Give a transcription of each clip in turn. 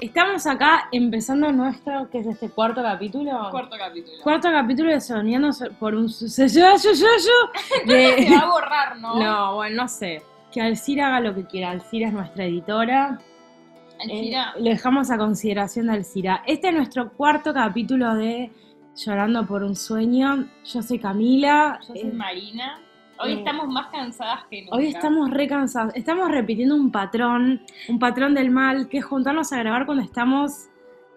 Estamos acá empezando nuestro, ¿qué es este cuarto capítulo? Cuarto capítulo. Cuarto capítulo de Soñando por un suceso. Yo, yo, yo, de- Se va a borrar, ¿no? No, bueno, no sé. Que Alcira haga lo que quiera. Alcira es nuestra editora. Eh, lo dejamos a consideración de Alcira. Este es nuestro cuarto capítulo de Llorando por un sueño. Yo soy Camila. yo soy Eh, Marina. Hoy eh, estamos más cansadas que nunca. Hoy estamos re cansados. Estamos repitiendo un patrón, un patrón del mal, que es juntarnos a grabar cuando estamos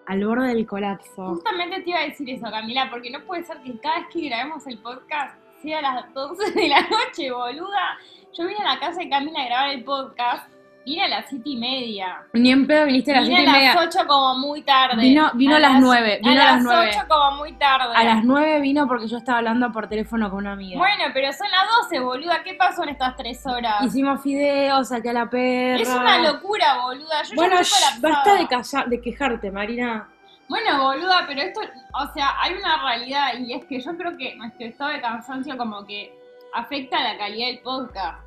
al borde del colapso. Justamente te iba a decir eso, Camila, porque no puede ser que cada vez que grabemos el podcast sea a las 12 de la noche, boluda. Yo vine a la casa de Camila a grabar el podcast, vine a las 7 y media. Ni en pedo viniste a las Vine siete y a media. las 8 como muy tarde. Vino- vino a las nueve, vino a las nueve. 8 como muy tarde. A las 9 vino porque yo estaba hablando por teléfono con una amiga. Bueno, pero son las 12, boluda. ¿Qué pasó en estas 3 horas? Hicimos fideos, saqué a la perra. Es una locura, boluda. Yo Bueno, ya shh, basta de, callar- de quejarte, Marina. Bueno, boluda, pero esto, o sea, hay una realidad y es que yo creo que nuestro estado de cansancio como que afecta a la calidad del podcast.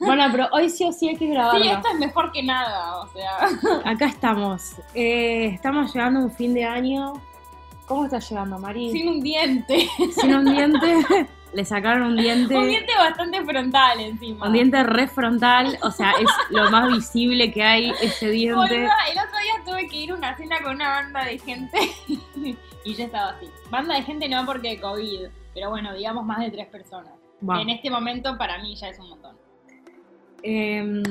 Bueno, pero hoy sí o sí hay que grabarlo. Sí, esto es mejor que nada, o sea. Acá estamos. Eh, estamos llegando a un fin de año. ¿Cómo está llegando, Mari? Sin un diente. Sin un diente. Le sacaron un diente. Un diente bastante frontal encima. Un diente re frontal. O sea, es lo más visible que hay ese diente. Boluda, el otro día tuve que ir a una cena con una banda de gente y ya estaba así. Banda de gente no porque COVID, pero bueno, digamos más de tres personas. En este momento para mí ya es un montón. Em,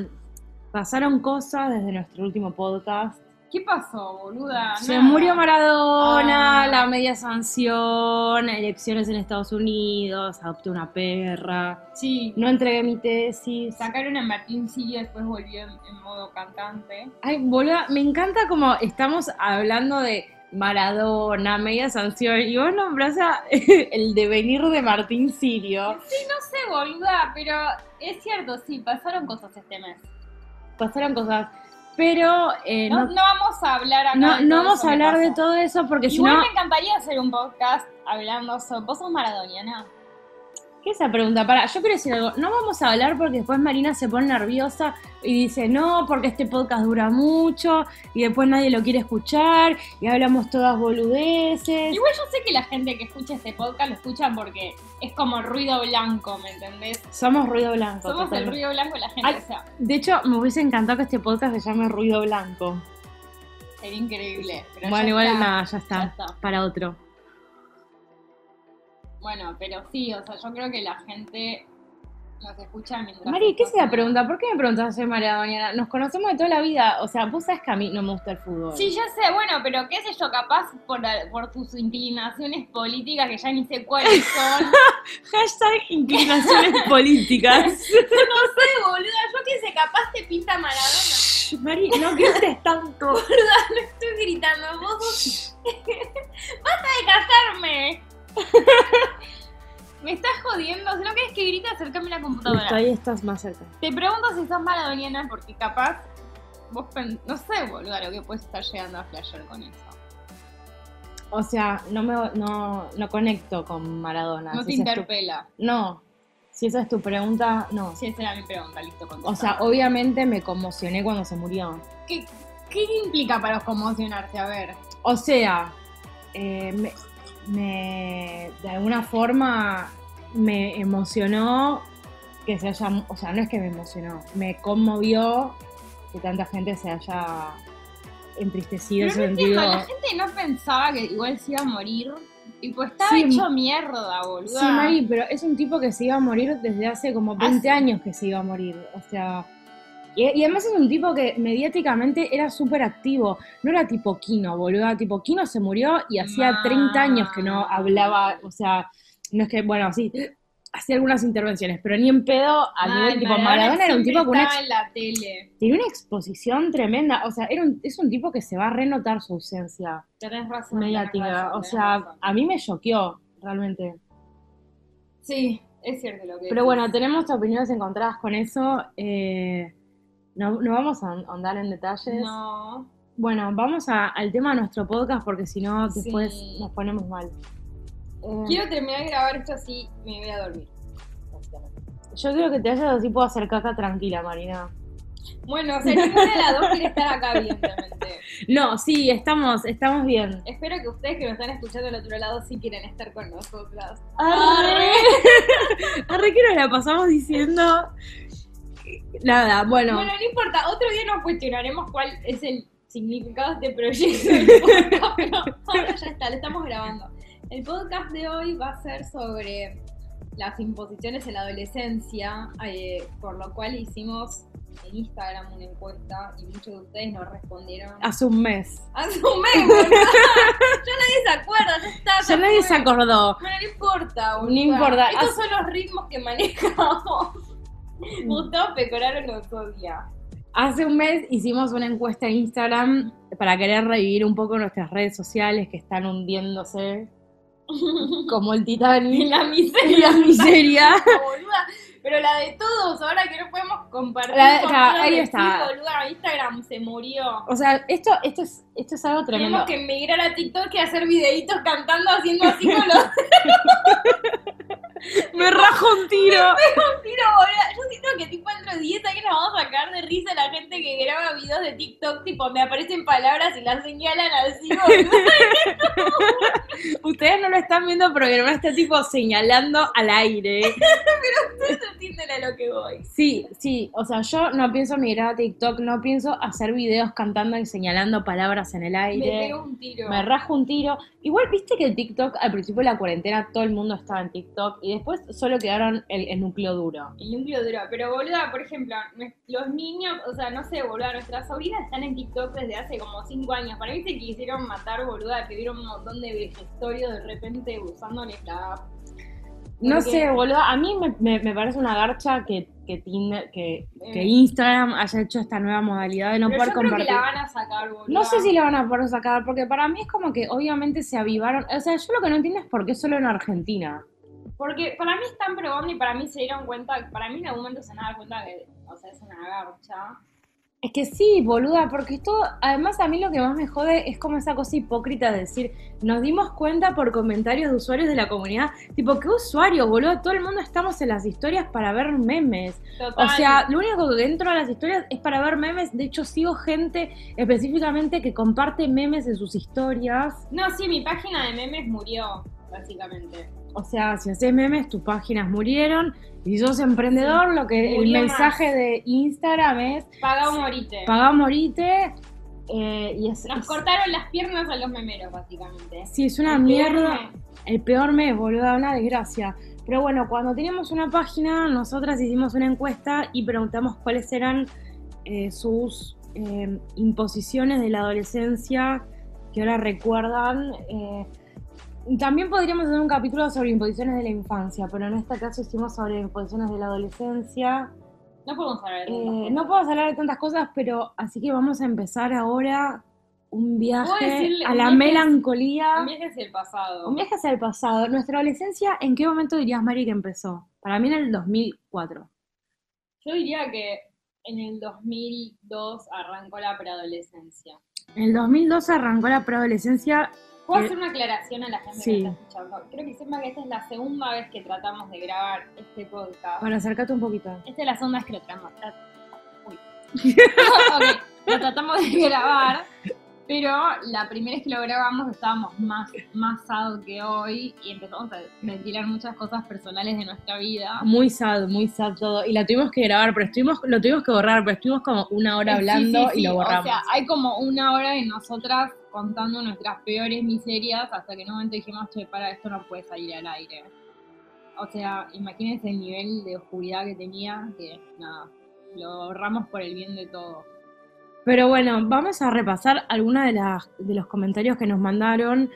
pasaron cosas desde nuestro último podcast. ¿Qué pasó, boluda? Se Nada. murió Maradona, Ah. la media sanción, elecciones en Estados Unidos, adopté una perra, Sí. no entregué mi tesis. Sacaron a Martín Sirio, después volvió en, en modo cantante. Ay, boluda, me encanta como estamos hablando de Maradona, media sanción, y vos nombrás a el devenir de Martín Sirio. Sí, no sé, boluda, pero es cierto, sí, pasaron cosas este mes. Pasaron cosas, pero eh, No, no, no vamos a hablar acá no- de no vamos a hablar de todo eso porque si no... me encantaría hacer un podcast hablando sobre... ¿Vos sos maradoniana? ¿Qué es esa pregunta? Para, yo quiero decir algo. No vamos a hablar porque después Marina se pone nerviosa y dice, no, porque este podcast dura mucho y después nadie lo quiere escuchar y hablamos todas boludeces. Igual yo sé que la gente que escucha este podcast lo escucha porque es como ruido blanco, ¿me entendés? Somos ruido blanco. Somos el ruido blanco de la gente, Ay. o sea, De hecho, me hubiese encantado que este podcast se llame Ruido Blanco. sería increíble. Pero bueno, igual está. nada, ya está, Ya está. Para otro. Bueno, pero sí, o sea, yo creo que la gente nos escucha mientras... Mari, ¿qué está la pregunta? ¿Por qué me preguntas soy Maradona? Nos conocemos de toda la vida. O sea, vos sabes que a mí no me gusta el fútbol. Sí, ya sé, bueno, pero qué sé yo, capaz por, por tus inclinaciones políticas, que ya ni sé cuáles son. Hashtag inclinaciones políticas. no sé, boluda, yo qué sé, capaz te pinta Maradona. Mari, no grites tanto. No estoy gritando, vos sos- ¡Basta de casarme! Me estás jodiendo, si no querés que grite, acercame la computadora. Ahí estás más cerca. Te pregunto si sos maradoniana porque capaz vos pen- no sé, boluda, lo que puedes estar llegando a flashear con eso. O sea, no me no, no conecto con Maradona. No te si tu- interpela. No. Si esa es tu pregunta, no. Sí, esa era mi pregunta, listo, O sea, obviamente me conmocioné cuando se murió. ¿Qué, ¿Qué implica para conmocionarse? A ver. O sea, eh, me, me- de alguna forma me emocionó que se haya, o sea, no es que me emocionó, me conmovió que tanta gente se haya entristecido, Pero no sentido. entiendo, la gente no pensaba que igual se iba a morir. Tipo, estaba Sí. hecho mierda, boluda. Sí, Mari, pero es un tipo que se iba a morir desde hace como 20 Hace- años que se iba a morir. O sea. Y, y además es un tipo que mediáticamente era súper activo. No era tipo Kino, boluda. Tipo, Kino se murió y hacía Ma. 30 años que no hablaba. O sea, no es que, bueno, sí, hacía algunas intervenciones, pero ni en pedo a nivel tipo. Maradona era un tipo con una, estaba ex- en la tele. tenía una exposición tremenda. O sea, era un- es un tipo que se va a renotar su ausencia Tenés razón. tenés mediática. razón, O sea, razón. a mí me choqueó, realmente. Sí, es cierto lo que Pero bueno, tenemos opiniones encontradas con eso. eh, No, no vamos a ahondar en detalles. No. Bueno, vamos a- al tema de nuestro podcast porque si no después Sí. nos ponemos mal. Eh, Quiero terminar de grabar esto así me voy a dormir. Yo quiero que te vayas así puedo hacer caca tranquila, Marina. Bueno, o sea, ninguna de las dos quiere estar acá, evidentemente. No, sí, estamos, estamos bien. Espero que ustedes que me están escuchando del otro lado sí quieren estar con nosotras. Arre. Arre que nos la pasamos diciendo. Nada, bueno. Bueno, no importa, otro día nos cuestionaremos cuál es el significado de este proyecto pero ahora ya está, lo estamos grabando. El podcast de hoy va a ser sobre las imposiciones en la adolescencia, eh, por lo cual hicimos en Instagram una encuesta y muchos de ustedes nos respondieron Hace un mes. hace un mes, boludo. Ya nadie se acuerda, ya está. Ya nadie se acordó. Bueno, no importa, No importa. Estos Hace- son los ritmos que manejamos. Gustavo Pecoraro nos odia. Hace un mes hicimos una encuesta en Instagram para querer revivir un poco nuestras redes sociales que están hundiéndose como el Y Titanic. la Y miseria. la miseria. Pero la de todos, ahora que no podemos compartir. La- con ahí está. boluda, Instagram se murió. O sea, esto, esto, es, esto es algo tremendo. Tenemos que emigrar a TikTok y hacer videitos cantando, haciendo así con los Me rajo un tiro. tiros, boluda. Yo siento que tipo dentro de 10 años nos vamos a sacar de risa la gente que graba videos de TikTok, tipo me aparecen palabras y las señalan así. Ustedes no lo están viendo, pero mi hermana está tipo señalando al aire. Ustedes entienden a lo que voy. Sí, sí, o sea, yo no pienso migrar a TikTok, no pienso hacer videos cantando y señalando palabras en el Me aire. pego un tiro. Me rajo un tiro. Igual viste que el TikTok, al principio de la cuarentena, todo el mundo estaba en TikTok y después solo quedaron el, el núcleo duro. El núcleo duro. Pero, boluda, por ejemplo, los niños, o sea, no sé, boluda, nuestras sobrinas están en TikTok desde hace como 5 años. Para mí se quisieron matar, boluda, que vieron un montón de vejestorios de repente usándoles la. No Porque- sé, boludo, a mí me, me- me parece una garcha que, que, Tinder- que, que Eh. Instagram haya hecho esta nueva modalidad de no Pero poder yo creo que compartir. la van a sacar, boluda. No sé si la van a poder sacar, porque para mí es como que obviamente se avivaron. O sea, yo lo que no entiendo es por qué solo en Argentina. Porque para mí están probando y para mí se dieron cuenta, para mí en algún momento se a dar cuenta que, o sea, es una garcha. Es que sí, boluda, porque esto, además a mí lo que más me jode es como esa cosa hipócrita de decir, nos dimos cuenta por comentarios de usuarios de la comunidad, tipo, ¿qué usuarios, boludo? Todo el mundo estamos en las historias para ver memes. Total. O sea, lo único que entro a las historias es para ver memes, de hecho sigo gente específicamente que comparte memes en sus historias. No, sí, mi página de memes murió, básicamente. O sea, si haces memes, tus páginas murieron. Y si sos emprendedor, lo que el mensaje más. de Instagram es Paga o morite. paga morite. eh, y es, Nos es- cortaron las piernas a los memeros, básicamente. sí, es una El peor mierda. mes. El peor mes, boluda, una desgracia. Pero bueno, cuando teníamos una página, nosotras hicimos una encuesta y preguntamos cuáles eran eh, sus eh, imposiciones de la adolescencia que ahora recuerdan. eh, también podríamos hacer un capítulo sobre imposiciones de la infancia, pero en este caso hicimos sobre imposiciones de la adolescencia. No podemos hablar de Eh, tantas cosas. no podemos hablar de tantas cosas, pero así que vamos a empezar ahora un viaje decirle a un la viaje- melancolía. Un viaje hacia el pasado. Un viaje hacia el pasado. Nuestra adolescencia, ¿en qué momento dirías, Mari, que empezó? Para mí en el 2004. Yo diría que en el 2002 arrancó la preadolescencia. En el 2012 arrancó la preadolescencia. ¿Puedo Eh, hacer una aclaración a la gente sí. que está escuchando? Creo que sepa que esta es la segunda vez que tratamos de grabar este podcast. Para acercarte un poquito. Esta es la segunda vez que lo tratamos. Uy. ok, lo tratamos de grabar, pero la primera vez que lo grabamos estábamos más, más sad que hoy y empezamos a ventilar muchas cosas personales de nuestra vida. Muy sad, muy sad todo. Y la tuvimos que grabar, pero estuvimos, lo tuvimos que borrar, pero estuvimos como una hora Eh, sí, hablando sí, y lo borramos. O sea, hay como una hora de nosotras contando nuestras peores miserias hasta que en un momento dijimos, che, para, esto no puede salir al aire. O sea, imagínense el nivel de oscuridad que tenía, que nada, lo ahorramos por el bien de todos. Pero bueno, vamos a repasar algunos de, las- de los comentarios que nos mandaron,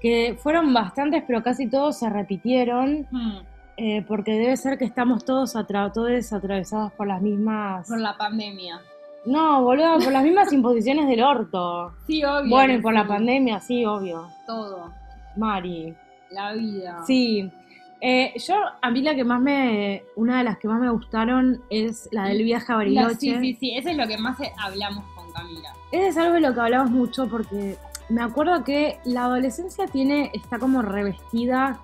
que fueron bastantes, pero casi todos se repitieron, Hmm, eh, porque debe ser que estamos todos, atra todos atravesados por las mismas... por la pandemia. No, boludo, por las mismas imposiciones del orto. Sí, obvio. Bueno, y por la pandemia, sí, obvio. Todo. Mari. La vida. Sí. Eh, yo, a mí la que más me, una de las que más me gustaron es la del viaje a Bariloche. Sí, sí, sí, eso es lo que más hablamos con Camila. Ese es algo de lo que hablamos mucho porque me acuerdo que la adolescencia tiene, está como revestida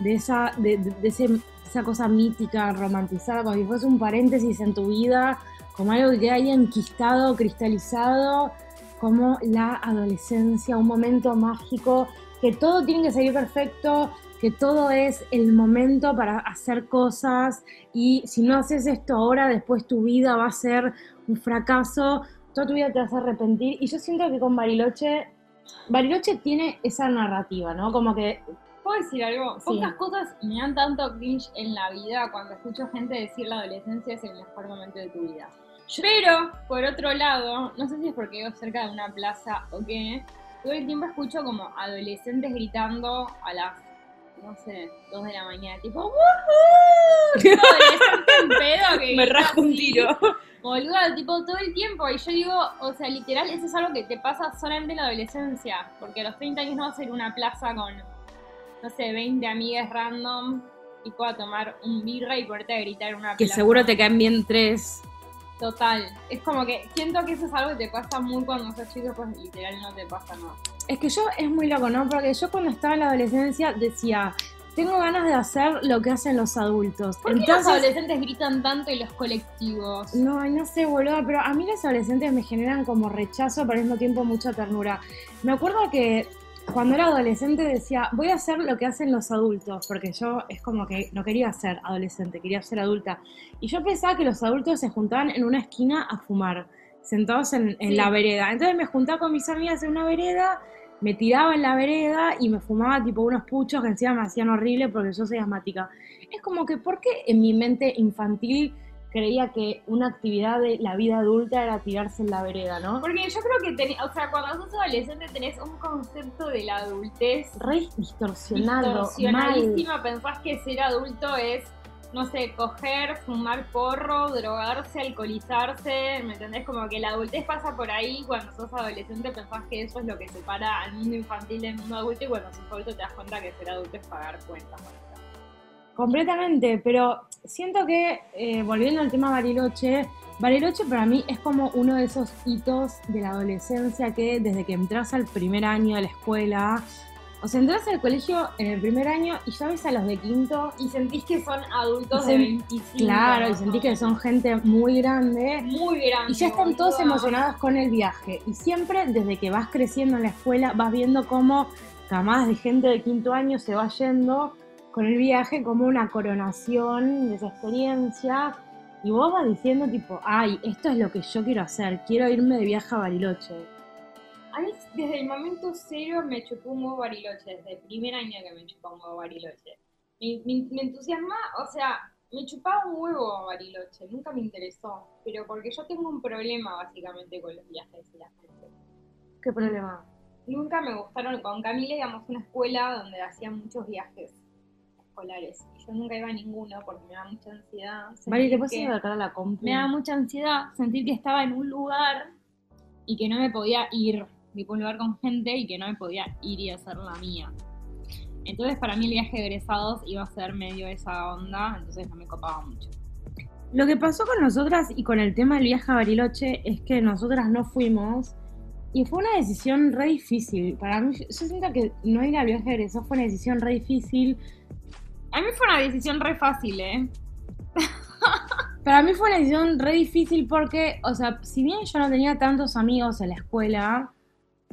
de esa, de, de ese, esa cosa mítica, romantizada, como si fuese un paréntesis en tu vida, como algo que haya enquistado, cristalizado, como la adolescencia, un momento mágico, que todo tiene que salir perfecto, que todo es el momento para hacer cosas y si no haces esto ahora, después tu vida va a ser un fracaso, toda tu vida te vas a arrepentir. Y yo siento que con Bariloche, Bariloche tiene esa narrativa, ¿no? Como que... ¿Puedo decir algo? Pocas cosas me dan tanto cringe en la vida cuando escucho gente decir la adolescencia es el mejor momento de tu vida. Pero, por otro lado, no sé si es porque vivo cerca de una plaza o qué, todo el tiempo escucho como adolescentes gritando a las no sé, dos de la mañana, tipo, ¡Woohoo! en pedo que Me rasco un tiro. Boluda, tipo, todo el tiempo. Y yo digo, o sea, literal, eso es algo que te pasa solamente en la adolescencia. Porque a los 30 años no vas a ir a una plaza con, no sé, 20 amigas random y pueda tomar un birra y poderte a gritar en una Que seguro te caen bien tres. Total. Es como que siento que eso es algo que te pasa muy cuando sos chico, pues literal no te pasa nada. Es que yo es muy loco, ¿no? Porque yo cuando estaba en la adolescencia decía, tengo ganas de hacer lo que hacen los adultos. ¿Por qué los adolescentes gritan tanto y los colectivos? No, no sé, boludo, pero a mí los adolescentes me generan como rechazo, pero al mismo tiempo mucha ternura. Me acuerdo que cuando era adolescente decía, voy a hacer lo que hacen los adultos, porque yo es como que no quería ser adolescente, quería ser adulta. Y yo pensaba que los adultos se juntaban en una esquina a fumar, sentados en, la vereda. Entonces me juntaba con mis amigas en una vereda me tiraba en la vereda y me fumaba tipo unos puchos que encima me hacían horrible porque yo soy asmática. Es como que, ¿por qué en mi mente infantil creía que una actividad de la vida adulta era tirarse en la vereda, ¿no? Porque yo creo que, o sea, cuando sos adolescente tenés un concepto de la adultez re distorsionado, distorsionadísima. Pensás que ser adulto es no sé, coger, fumar porro, drogarse, alcoholizarse, ¿me entendés? Como que la adultez pasa por ahí, cuando sos adolescente pensás que eso es lo que separa al mundo infantil del mundo adulto y cuando sos adulto te das cuenta que ser adulto es pagar cuentas. Completamente, pero siento que, eh, volviendo al tema Bariloche, Bariloche para mí es como uno de esos hitos de la adolescencia que desde que entras al primer año de la escuela, o sea, entras al colegio en el primer año y ya ves a los de quinto. Y sentís que son adultos de 25. Claro, y sentís que son gente muy grande. Muy grande. Y ya están todos emocionados con el viaje. Y siempre, desde que vas creciendo en la escuela, vas viendo cómo camadas de gente de quinto año se va yendo con el viaje como una coronación de esa experiencia. Y vos vas diciendo tipo, ay, esto es lo que yo quiero hacer, quiero irme de viaje a Bariloche. A mí desde el momento cero me chupó un huevo Bariloche, desde el primer año que me chupó un huevo Bariloche. Me, me, entusiasma, o sea, me chupaba un huevo Bariloche, nunca me interesó, pero porque yo tengo un problema básicamente con los viajes y las gente. ¿Qué problema? Nunca me gustaron, con Camila íbamos a una escuela donde hacían muchos viajes escolares. Y yo nunca iba a ninguno porque me da mucha ansiedad. Vale, ¿te puedes a la compu? Me da mucha ansiedad sentir que estaba en un lugar y que no me podía ir tipo un lugar con gente y que no me podía ir y hacer la mía. Entonces para mí el viaje de egresados iba a ser medio esa onda, entonces no me copaba mucho. Lo que pasó con nosotras y con el tema del viaje a Bariloche es que nosotras no fuimos y fue una decisión re difícil. Para mí, yo siento que no ir al viaje de fue una decisión re difícil. A mí fue una decisión re fácil, ¿eh? Para mí fue una decisión re difícil porque, o sea, si bien yo no tenía tantos amigos en la escuela,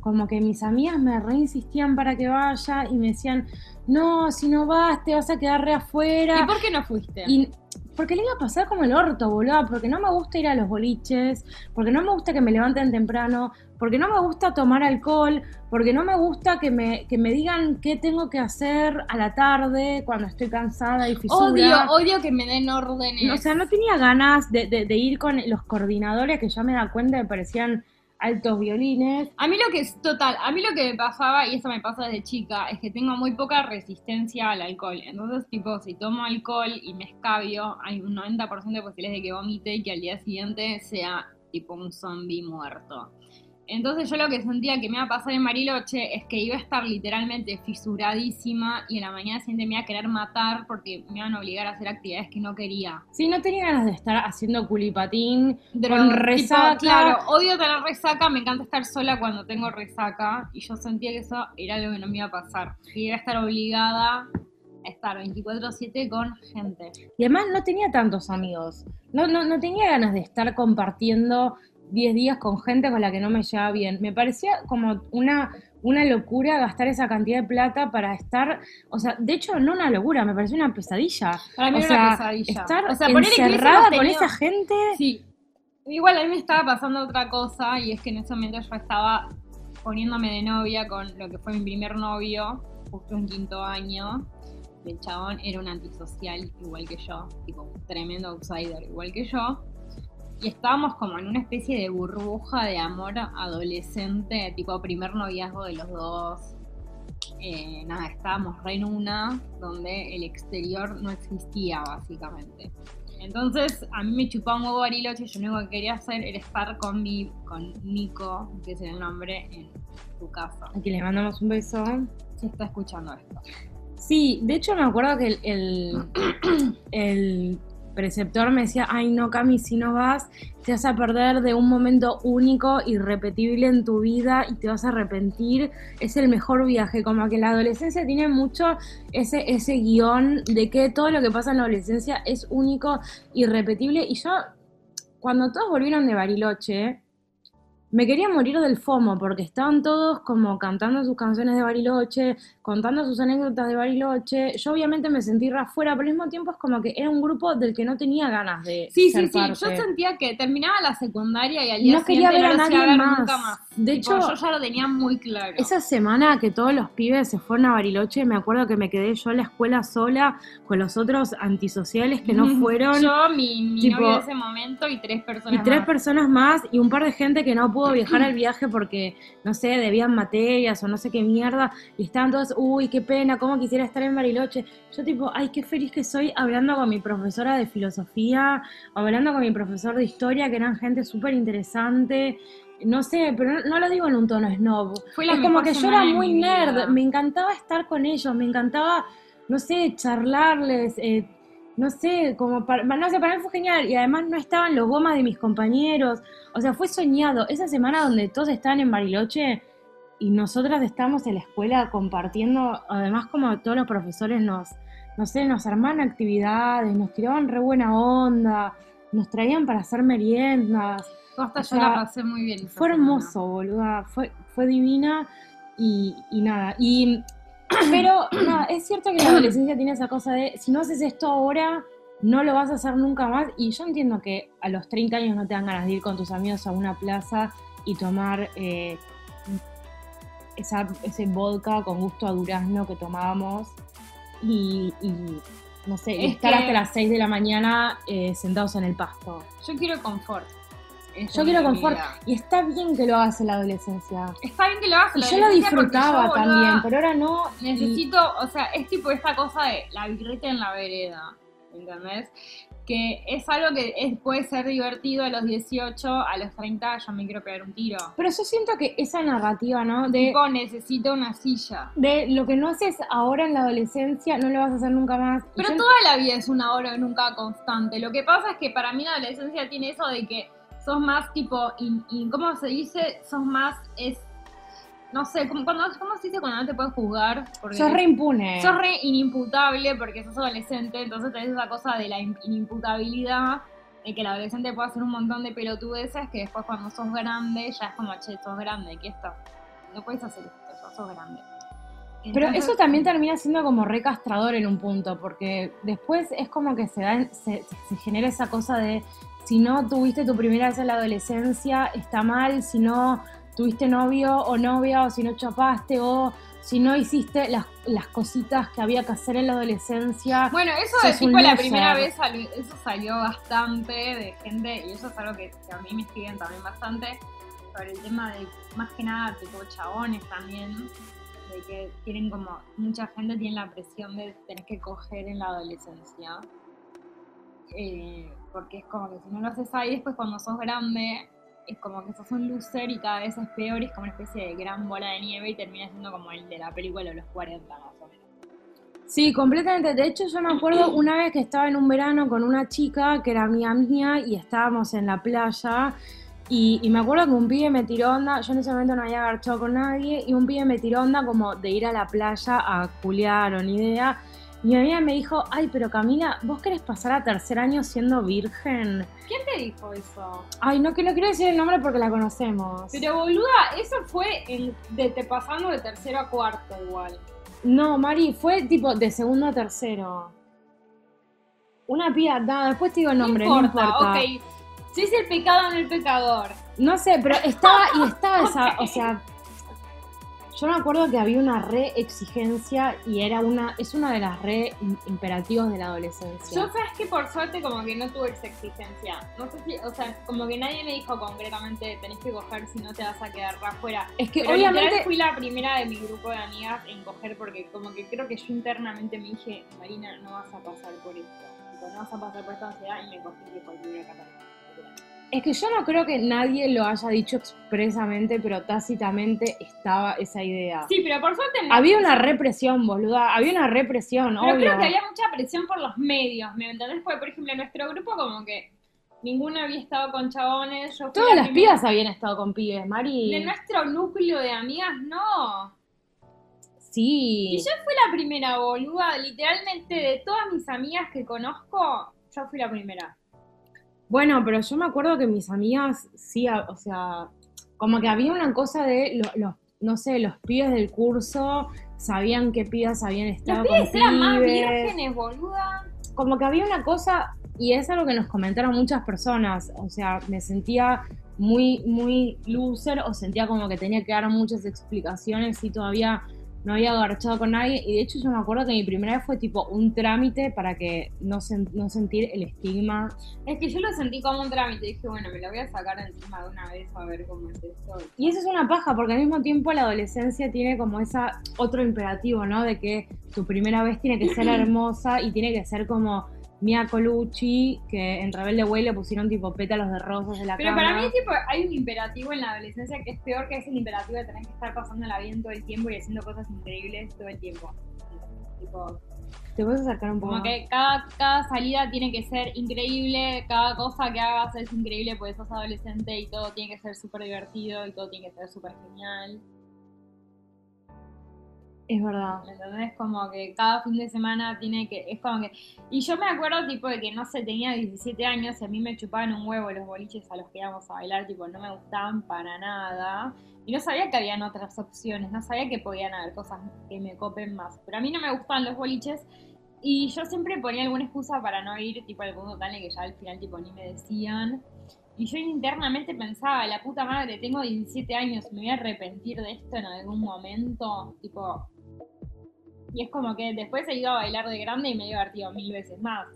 como que mis amigas me reinsistían para que vaya y me decían, no, si no vas, te vas a quedar re afuera. ¿Y por qué no fuiste? Y porque le iba a pasar como el orto, boludo, porque no me gusta ir a los boliches, porque no me gusta que me levanten temprano, porque no me gusta tomar alcohol, porque no me gusta que me, que me digan qué tengo que hacer a la tarde cuando estoy cansada y fisura. Odio, odio que me den órdenes. o sea, no tenía ganas de, de, de ir con los coordinadores que ya me da cuenta que parecían altos violines. A mí lo que es total, a mí lo que me pasaba, y eso me pasa desde chica, es que tengo muy poca resistencia al alcohol. Entonces, tipo, si tomo alcohol y me escabio, hay un 90% de posibilidades de que vomite y que al día siguiente sea tipo un zombie muerto. Entonces yo lo que sentía que me iba a pasar en Mariloche es que iba a estar literalmente fisuradísima y en la mañana siguiente me iba a querer matar porque me iban a obligar a hacer actividades que no quería. Sí, no tenía ganas de estar haciendo culipatín Dro- con tipo, resaca. claro, odio tener resaca, me encanta estar sola cuando tengo resaca y yo sentía que eso era algo que no me iba a pasar. Que iba a estar obligada a estar 24/7 con gente. Y además no tenía tantos amigos. No, no, no tenía ganas de estar compartiendo 10 días con gente con la que no me llevaba bien. Me parecía como una, una locura gastar esa cantidad de plata para estar, o sea, de hecho no una locura, me pareció una pesadilla. Para mí o era sea, una pesadilla. estar O sea, encerrada con esa gente. Sí. Igual a mí me estaba pasando otra cosa y es que en ese momento yo estaba poniéndome de novia con lo que fue mi primer novio, justo en quinto año. El chabón era un antisocial igual que yo, tipo un tremendo outsider igual que yo. Y estábamos como en una especie de burbuja de amor adolescente, tipo primer noviazgo de los dos. Eh, nada, estábamos re en una donde el exterior no existía básicamente. Entonces a mí me chupaba un huevo Bariloche, yo lo único que quería hacer era estar con mi, con Nico, que es el nombre, en su casa. Aquí les mandamos un beso. Se está escuchando esto. Sí, de hecho me acuerdo que el, el, el preceptor me decía, ay no, Cami, si no vas, te vas a perder de un momento único, irrepetible en tu vida y te vas a arrepentir. Es el mejor viaje, como que la adolescencia tiene mucho ese, ese guion de que todo lo que pasa en la adolescencia es único, irrepetible. Y yo, cuando todos volvieron de Bariloche, me quería morir del FOMO porque estaban todos como cantando sus canciones de Bariloche, contando sus anécdotas de Bariloche. Yo obviamente me sentí afuera, pero al mismo tiempo es como que era un grupo del que no tenía ganas de Sí, ser sí, sí. Yo sentía que terminaba la secundaria y al día no quería ver a no nadie ver más. nunca más. De Tipo, hecho, yo ya lo tenía muy claro. Esa semana que todos los pibes se fueron a Bariloche, me acuerdo que me quedé yo en la escuela sola con los otros antisociales que no fueron. Yo, mi, mi tipo- novio de ese momento y tres personas Y tres más. personas más y un par de gente que no pudo viajar al viaje porque, no sé, debían materias o no sé qué mierda. Y estaban todos, uy, qué pena, cómo quisiera estar en Bariloche. Yo tipo, ay, qué feliz que soy hablando con mi profesora de filosofía, hablando con mi profesor de historia, que eran gente súper interesante. No sé, pero no, lo digo en un tono snob. Es como que yo era muy nerd, me encantaba estar con ellos, me encantaba, no sé, charlarles, eh, no sé, como para, no sé, para mí fue genial y además no estaban los gomas de mis compañeros, o sea, fue soñado. Esa semana donde todos estaban en Bariloche y nosotras estábamos en la escuela compartiendo, además como todos los profesores nos, no sé, nos armaban actividades, nos tiraban re buena onda, nos traían para hacer meriendas. Costa, o yo la pasé muy bien. Fue semana. hermoso, boluda. Fue, fue divina y, y nada. Y, pero nada, es cierto que la adolescencia tiene esa cosa de si no haces esto ahora, no lo vas a hacer nunca más. Y yo entiendo que a los 30 años no te dan ganas de ir con tus amigos a una plaza y tomar eh, esa, ese vodka con gusto a durazno que tomábamos. Y, y, no sé, Es estar que- hasta las 6 de la mañana eh, sentados en el pasto. Yo quiero confort. Yo quiero confort. vida. Y está bien que lo hagas en la adolescencia. Está bien que lo hagas. Y la yo lo adolescencia, disfrutaba yo, también, pero ahora no. y- Necesito, o sea, es tipo esta cosa de la birrita en la vereda, ¿entendés? Que es algo que es- puede ser divertido a los 18, a los 30 yo me quiero pegar un tiro. Pero yo siento que esa narrativa, ¿no? De, Tipo, necesito una silla. de lo que no haces ahora en la adolescencia, no lo vas a hacer nunca más. Pero yo- toda la vida es una hora nunca constante. Lo que pasa es que para mí la adolescencia tiene eso de que sos más tipo, in- in- ¿cómo se dice? Sos más, es, no sé, ¿cómo, cuando, ¿cómo se dice cuando no te puedes juzgar? Porque sos re impune. sos re inimputable porque sos adolescente, entonces tenés esa cosa de la in- inimputabilidad, de que el adolescente puede hacer un montón de pelotudeces que después cuando sos grande ya es como, che, sos grande, ¿qué está? No puedes hacer esto, ya sos grande. Pero eso también termina siendo como recastrador en un punto, porque después es como que se, da, se, se genera esa cosa de si no tuviste tu primera vez en la adolescencia, está mal, si no tuviste novio o novia, o si no chapaste, o si no hiciste las, las cositas que había que hacer en la adolescencia. Bueno, eso de tipo la primera vez eso salió bastante de gente, y eso es algo que, que a mí me escriben también bastante, sobre el tema de más que nada tipo chabones también, de que tienen como, mucha gente tiene la presión de tener que coger en la adolescencia. Eh, porque es como que si no lo haces ahí, después cuando sos grande, es como que sos un loser y cada vez es peor y es como una especie de gran bola de nieve y termina siendo como el de la película de los 40 más o menos. Sí, completamente. De hecho, yo me acuerdo una vez que estaba en un verano con una chica que era amiga mía y estábamos en la playa. Y, me acuerdo que un pibe me tiró onda, yo en ese momento no había agarchado con nadie, y un pibe me tiró onda como de ir a la playa a culiar o ni idea. Y mi amiga me dijo, ay, pero Camila, ¿vos querés pasar a tercer año siendo virgen? ¿Quién te dijo eso? Ay, no, que no quiero decir el nombre porque la conocemos. Pero boluda, eso fue de, te pasando de tercero a cuarto igual. No, Mari, fue tipo de segundo a tercero. Una piba, no, después te digo el nombre, no importa. ok. Si es el pecado en el pecador. No sé, pero estaba, y estaba esa, o sea, yo me acuerdo que había una re exigencia y era una, es una de las re imperativos de la adolescencia. Yo sabes que por suerte como que no tuve esa exigencia. No sé si, o sea, como que nadie me dijo concretamente tenés que coger si no te vas a quedar afuera. Es que Pero obviamente fui la primera de mi grupo de amigas en coger porque como que creo que yo internamente me dije, Marina, no vas a pasar por esto. Tipo, no vas a pasar por esta ansiedad y me cogí el primer catalán. Es que yo no creo que nadie lo haya dicho expresamente, pero tácitamente estaba esa idea. Sí, pero por suerte no. Había una represión, boluda. Había una represión, Pero obvio. creo que había mucha presión por los medios, ¿me entendés? Porque, por ejemplo, en nuestro grupo como que ninguno había estado con chabones. Yo Todas la las pibas habían estado con pibes, Mari. De nuestro núcleo de amigas, no. Sí. Y yo fui la primera, boluda. Literalmente, de todas mis amigas que conozco, yo fui la primera. Bueno, pero yo me acuerdo que mis amigas, sí, o sea, como que había una cosa de lo- los, no sé, los pibes del curso sabían qué pibas habían estado Los pibes con eran más vírgenes, boluda. como que había una cosa, y es algo que nos comentaron muchas personas, o sea, me sentía muy, muy loser, o sentía como que tenía que dar muchas explicaciones y todavía no había agarchado con nadie, y de hecho yo me acuerdo que mi primera vez fue tipo un trámite para que no, sen- no sentir el estigma. Es que yo lo sentí como un trámite. Dije, bueno, me lo voy a sacar encima de una vez a ver cómo es esto. Y eso es una paja, porque al mismo tiempo la adolescencia tiene como esa otro imperativo, ¿no? De que tu primera vez tiene que ser hermosa y tiene que ser como Mia Colucci, que en Rebelde Way le pusieron tipo pétalos de rosas de la Pero cama. para mí tipo, hay un imperativo en la adolescencia que es peor que es el imperativo de tener que estar pasándola bien todo el tiempo y haciendo cosas increíbles todo el tiempo. Tipo, ¿Te puedes acercar un poco? como que cada, cada salida tiene que ser increíble, cada cosa que hagas es increíble porque sos adolescente y todo tiene que ser súper divertido y todo tiene que ser súper genial. Es verdad. ¿Me entendés? Como que cada fin de semana tiene que. Es como que. Y yo me acuerdo, tipo, de que no sé, tenía 17 años y a mí me chupaban un huevo los boliches a los que íbamos a bailar, tipo, no me gustaban para nada. Y no sabía que habían otras opciones, no sabía que podían haber cosas que me copen más. Pero a mí no me gustaban los boliches y yo siempre ponía alguna excusa para no ir, tipo, al punto tal que ya al final, tipo, ni me decían. Y yo internamente pensaba, la puta madre, tengo 17 años, me voy a arrepentir de esto en algún momento, tipo, y es como que después he ido a bailar de grande y me he divertido mil veces más.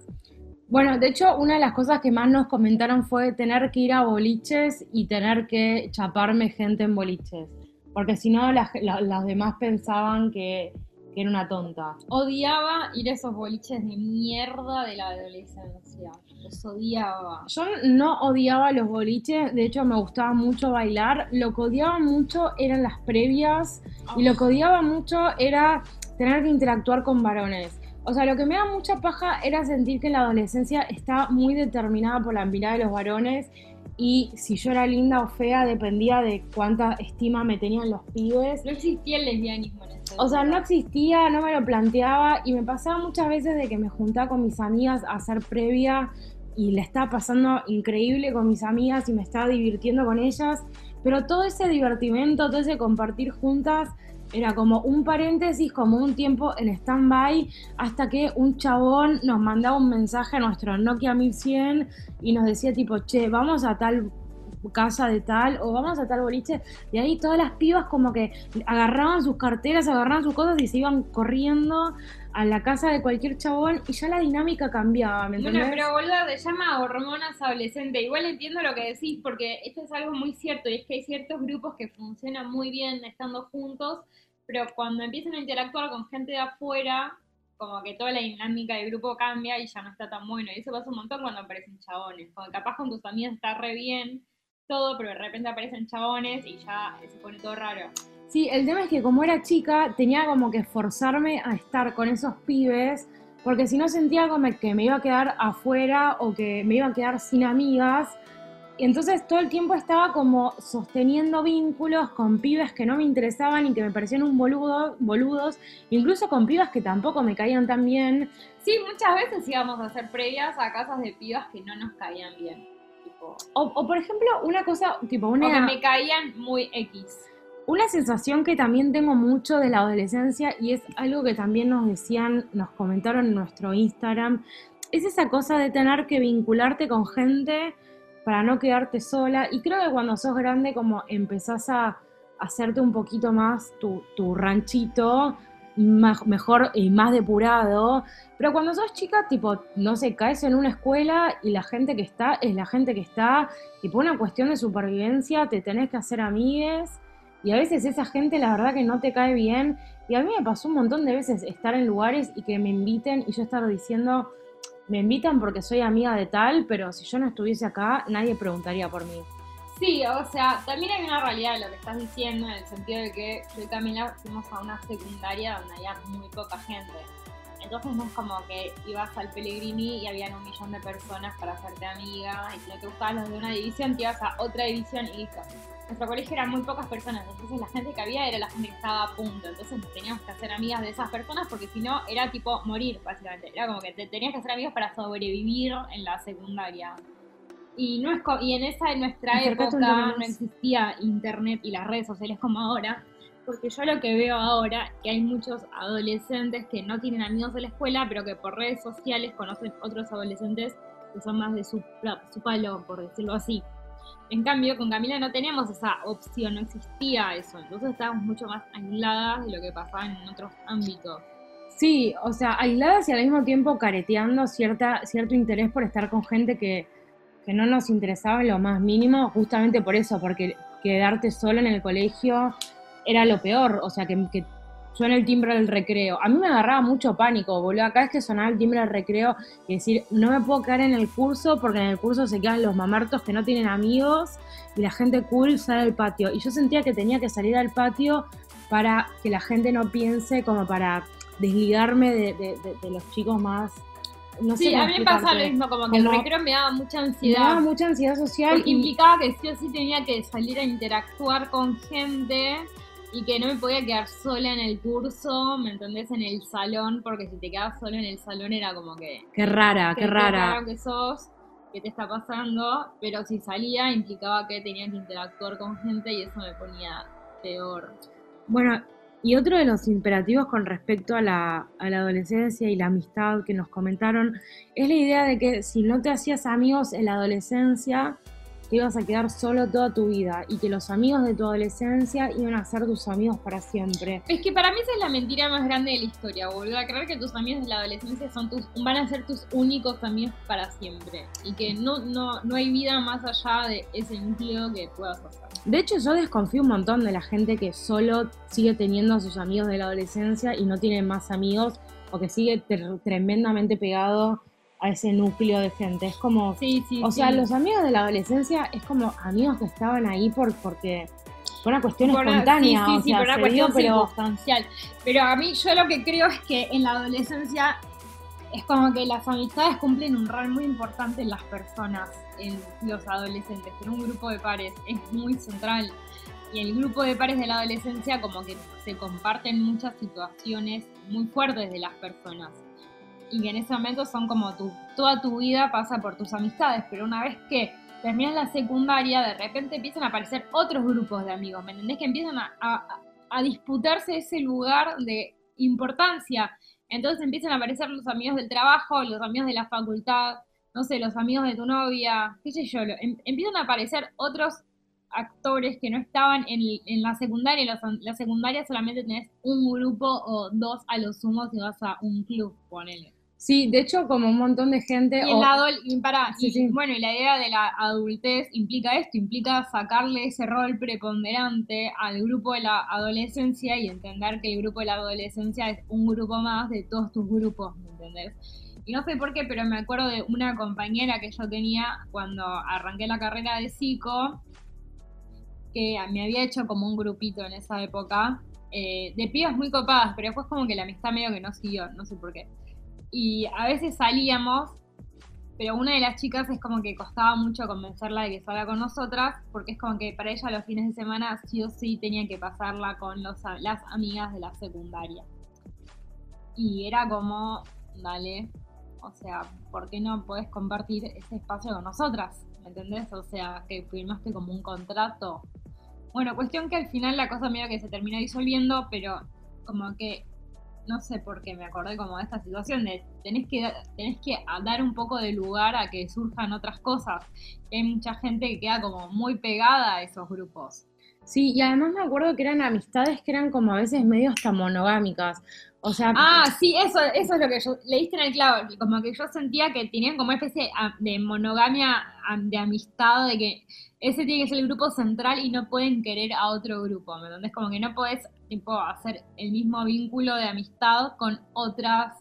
Bueno, de hecho, una de las cosas que más nos comentaron fue tener que ir a boliches y tener que chaparme gente en boliches. Porque si no, las, la- las demás pensaban que, que era una tonta. Odiaba ir a esos boliches de mierda de la adolescencia. Los odiaba. Yo no odiaba los boliches, de hecho me gustaba mucho bailar. Lo que odiaba mucho eran las previas y lo que odiaba mucho era tener que interactuar con varones. O sea, lo que me da mucha paja era sentir que la adolescencia está muy determinada por la mirada de los varones y si yo era linda o fea dependía de cuánta estima me tenían los pibes. No existía el lesbianismo en ese O sea, no existía, no me lo planteaba y me pasaba muchas veces de que me juntaba con mis amigas a hacer previa y le estaba pasando increíble con mis amigas y me estaba divirtiendo con ellas, pero todo ese divertimento, todo ese compartir juntas era como un paréntesis, como un tiempo en stand-by hasta que un chabón nos mandaba un mensaje a nuestro Nokia 1100 y nos decía tipo, che, vamos a tal casa de tal o vamos a tal boliche y ahí todas las pibas como que agarraban sus carteras, agarraban sus cosas y se iban corriendo a la casa de cualquier chabón y ya la dinámica cambiaba, ¿me Bueno, entendés? pero boludo, te llama hormonas adolescente. Igual entiendo lo que decís, porque esto es algo muy cierto, y es que hay ciertos grupos que funcionan muy bien estando juntos, pero cuando empiezan a interactuar con gente de afuera, como que toda la dinámica del grupo cambia y ya no está tan bueno. Y eso pasa un montón cuando aparecen chabones. Como capaz con tus amigas está re bien, todo, pero de repente aparecen chabones y ya se pone todo raro. Sí, el tema es que como era chica, tenía como que esforzarme a estar con esos pibes, porque si no sentía como que me iba a quedar afuera o que me iba a quedar sin amigas. Y entonces todo el tiempo estaba como sosteniendo vínculos con pibes que no me interesaban y que me parecían un boludo, boludos, incluso con pibas que tampoco me caían tan bien. Sí, muchas veces íbamos a hacer previas a casas de pibas que no nos caían bien. Tipo, O, o, por ejemplo, una cosa, tipo o una... que me caían muy X. Una sensación que también tengo mucho de la adolescencia y es algo que también nos decían, nos comentaron en nuestro Instagram, es esa cosa de tener que vincularte con gente para no quedarte sola. Y creo que cuando sos grande como empezás a hacerte un poquito más tu, tu ranchito, mejor y más depurado. Pero cuando sos chica, tipo, no sé, caes en una escuela y la gente que está es la gente que está, tipo una cuestión de supervivencia, te tenés que hacer amigues. Y a veces esa gente la verdad que no te cae bien. Y a mí me pasó un montón de veces estar en lugares y que me inviten y yo estar diciendo, me invitan porque soy amiga de tal, pero si yo no estuviese acá, nadie preguntaría por mí. Sí, o sea, también hay una realidad de lo que estás diciendo, en el sentido de que yo y Camila fuimos a una secundaria donde había muy poca gente. Entonces no es como que ibas al Pellegrini y habían un millón de personas para hacerte amiga, y si no te gustaban los de una división, te ibas a otra división y listo. Nuestro colegio eran muy pocas personas, entonces la gente que había era la gente que estaba a punto, entonces nos teníamos que hacer amigas de esas personas porque si no era tipo morir, básicamente. Era como que te tenías que hacer amigos para sobrevivir en la secundaria. Y, no es y en esa en nuestra época no existía internet y las redes sociales como ahora, porque yo lo que veo ahora que hay muchos adolescentes que no tienen amigos de la escuela, pero que por redes sociales conocen otros adolescentes que son más de su, su palo, por decirlo así. En cambio, con Camila no teníamos esa opción, no existía eso, entonces estábamos mucho más aisladas de lo que pasaba en otros ámbitos. Sí, o sea, aisladas y al mismo tiempo careteando cierta, cierto interés por estar con gente que, que no nos interesaba lo más mínimo, justamente por eso, porque quedarte solo en el colegio era lo peor, o sea, que, que suena el timbre del recreo. A mí me agarraba mucho pánico, boludo, acá es que sonaba el timbre del recreo y decir, no me puedo quedar en el curso porque en el curso se quedan los mamertos que no tienen amigos y la gente cool sale al patio. Y yo sentía que tenía que salir al patio para que la gente no piense como para desligarme de, de- de- de los chicos más. No sé Sí, a mí me pasa lo mismo, como que el Como- recreo me daba mucha Me ansiedad. daba mucha ansiedad social Porque y implicaba que sí o sí tenía que salir a interactuar con gente y que no me podía quedar sola en el curso, ¿me entendés? En el salón, porque si te quedabas sola en el salón era como que... qué rara, qué rara. raro que sos, qué te está pasando, pero si salía implicaba que tenía que interactuar con gente y eso me ponía peor. Bueno, y otro de los imperativos con respecto a la, a la adolescencia y la amistad que nos comentaron es la idea de que si no te hacías amigos en la adolescencia, te ibas a quedar solo toda tu vida y que los amigos de tu adolescencia iban a ser tus amigos para siempre. Es que para mí esa es la mentira más grande de la historia, boludo. A creer que tus amigos de la adolescencia son tus, van a ser tus únicos amigos para siempre. Y que no, no, no hay vida más allá de ese núcleo que puedas hacer. De hecho, yo desconfío un montón de la gente que solo sigue teniendo a sus amigos de la adolescencia y no tiene más amigos o que sigue tremendamente pegado a ese núcleo de gente. Es como, Sí, sí, o sí. sea, los amigos de la adolescencia es como amigos que estaban ahí por porque por una cuestión Por una- espontánea, sí, o sí, sea, por una cuestión dio, pero circunstancial. Pero a mí, yo lo que creo es que en la adolescencia es como que las amistades cumplen un rol muy importante en las personas, en los adolescentes. En un grupo de pares es muy central. Y el grupo de pares de la adolescencia como que se comparten muchas situaciones muy fuertes de las personas. Y en ese momento son como tu, toda tu vida pasa por tus amistades, pero una vez que terminas la secundaria, de repente empiezan a aparecer otros grupos de amigos, ¿me entendés? Que empiezan a, disputarse ese lugar de importancia. Entonces empiezan a aparecer los amigos del trabajo, los amigos de la facultad, no sé, los amigos de tu novia, qué sé yo, em- empiezan a aparecer otros actores que no estaban en, la secundaria. La, la secundaria solamente tenés un grupo o dos a lo sumo si vas a un club, ponele. Sí, de hecho como un montón de gente Y, o- el adol- y para, Sí, y, sí. bueno, y la idea de la adultez implica esto, implica sacarle ese rol preponderante al grupo de la adolescencia y entender que el grupo de la adolescencia es un grupo más de todos tus grupos, ¿me entendés? Y no sé por qué, pero me acuerdo de una compañera que yo tenía cuando arranqué la carrera de psico, que me había hecho como un grupito en esa época, eh, de pibas muy copadas, pero después como que la amistad medio que no siguió, no sé por qué. Y a veces salíamos, pero una de las chicas es como que costaba mucho convencerla de que salga con nosotras, porque es como que para ella los fines de semana sí o sí tenía que pasarla con los, las amigas de la secundaria. Y era como, dale, o sea, ¿por qué no puedes compartir ese espacio con nosotras? ¿Me entendés? O sea, que firmaste como un contrato. Bueno, cuestión que al final la cosa medio que se terminó disolviendo, pero como que no sé por qué me acordé como de esta situación de tenés que tenés que dar un poco de lugar a que surjan otras cosas. Hay mucha gente que queda como muy pegada a esos grupos. Sí, y además me acuerdo que eran amistades que eran como a veces medio hasta monogámicas. O sea, ah, sí, eso, eso es lo que yo leíste en el clavo, como que yo sentía que tenían como una especie de monogamia de amistad, de que ese tiene que ser el grupo central y no pueden querer a otro grupo, ¿me entendés? Como que no podés tipo hacer el mismo vínculo de amistad con otras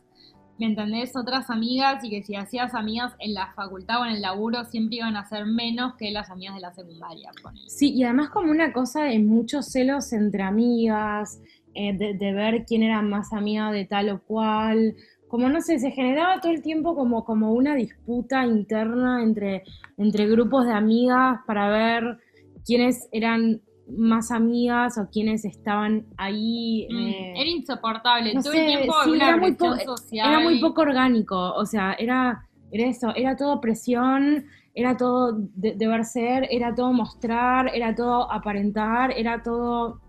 ¿me entendés? Otras amigas y que si hacías amigas en la facultad o en el laburo siempre iban a ser menos que las amigas de la secundaria. Sí, y además como una cosa de muchos celos entre amigas, eh, de, ver quién era más amiga de tal o cual, como no sé, se generaba todo el tiempo como, como una disputa interna entre, entre grupos de amigas para ver quiénes eran más amigas o quienes estaban ahí. Mm, eh, era insoportable, todo el tiempo era, muy social. era muy poco orgánico, o sea, era, era eso, era todo presión, era todo deber ser, era todo mostrar, era todo aparentar, era todo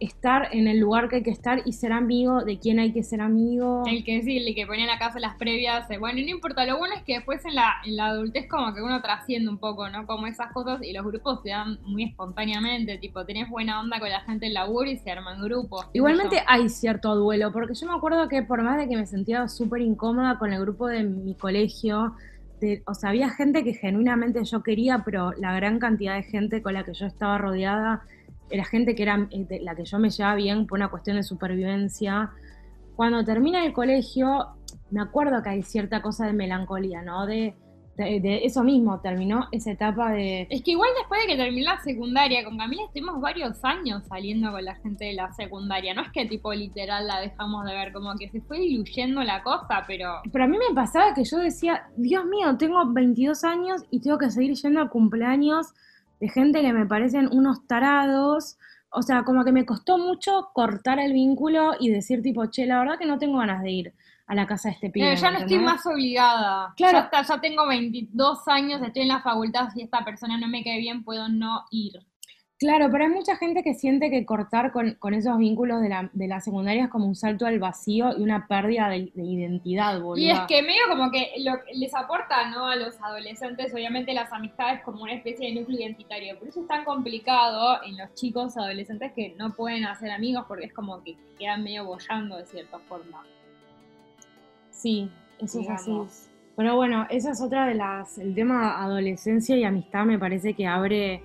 estar en el lugar que hay que estar y ser amigo de quién hay que ser amigo. El que sí, el que ponía en la casa las previas, eh, bueno, no importa, lo bueno es que después en la, en la adultez como que uno trasciende un poco, ¿no? Como esas cosas y los grupos se dan muy espontáneamente, tipo, tenés buena onda con la gente del laburo y se arman grupos. Igualmente hay cierto duelo, porque yo me acuerdo que por más de que me sentía súper incómoda con el grupo de mi colegio, o sea, había gente que genuinamente yo quería, pero la gran cantidad de gente con la que yo estaba rodeada era gente que era eh, la que yo me llevaba bien por una cuestión de supervivencia. Cuando termina el colegio, me acuerdo que hay cierta cosa de melancolía, ¿no? De, de, eso mismo, terminó esa etapa de... Es que igual después de que terminé la secundaria, con Camila estuvimos varios años saliendo con la gente de la secundaria, no es que tipo literal la dejamos de ver, como que se fue diluyendo la cosa, pero... Pero a mí me pasaba que yo decía, Dios mío, tengo 22 años y tengo que seguir yendo a cumpleaños de gente que me parecen unos tarados. O sea, como que me costó mucho cortar el vínculo y decir tipo, che, la verdad que no tengo ganas de ir a la casa de este pibe. ya no estoy más obligada. Claro. Ya, ya tengo 22 años, estoy en la facultad, si esta persona no me cae bien, puedo no ir. Claro, pero hay mucha gente que siente que cortar con, esos vínculos de la, de la, secundaria es como un salto al vacío y una pérdida de, identidad, boludo. Y es que medio como que lo, les aporta ¿no? a los adolescentes, obviamente, las amistades como una especie de núcleo identitario. Por eso es tan complicado en los chicos adolescentes que no pueden hacer amigos porque es como que quedan medio bollando de cierta forma. Sí, eso es así. Pero bueno, esa es otra de las. El tema adolescencia y amistad me parece que abre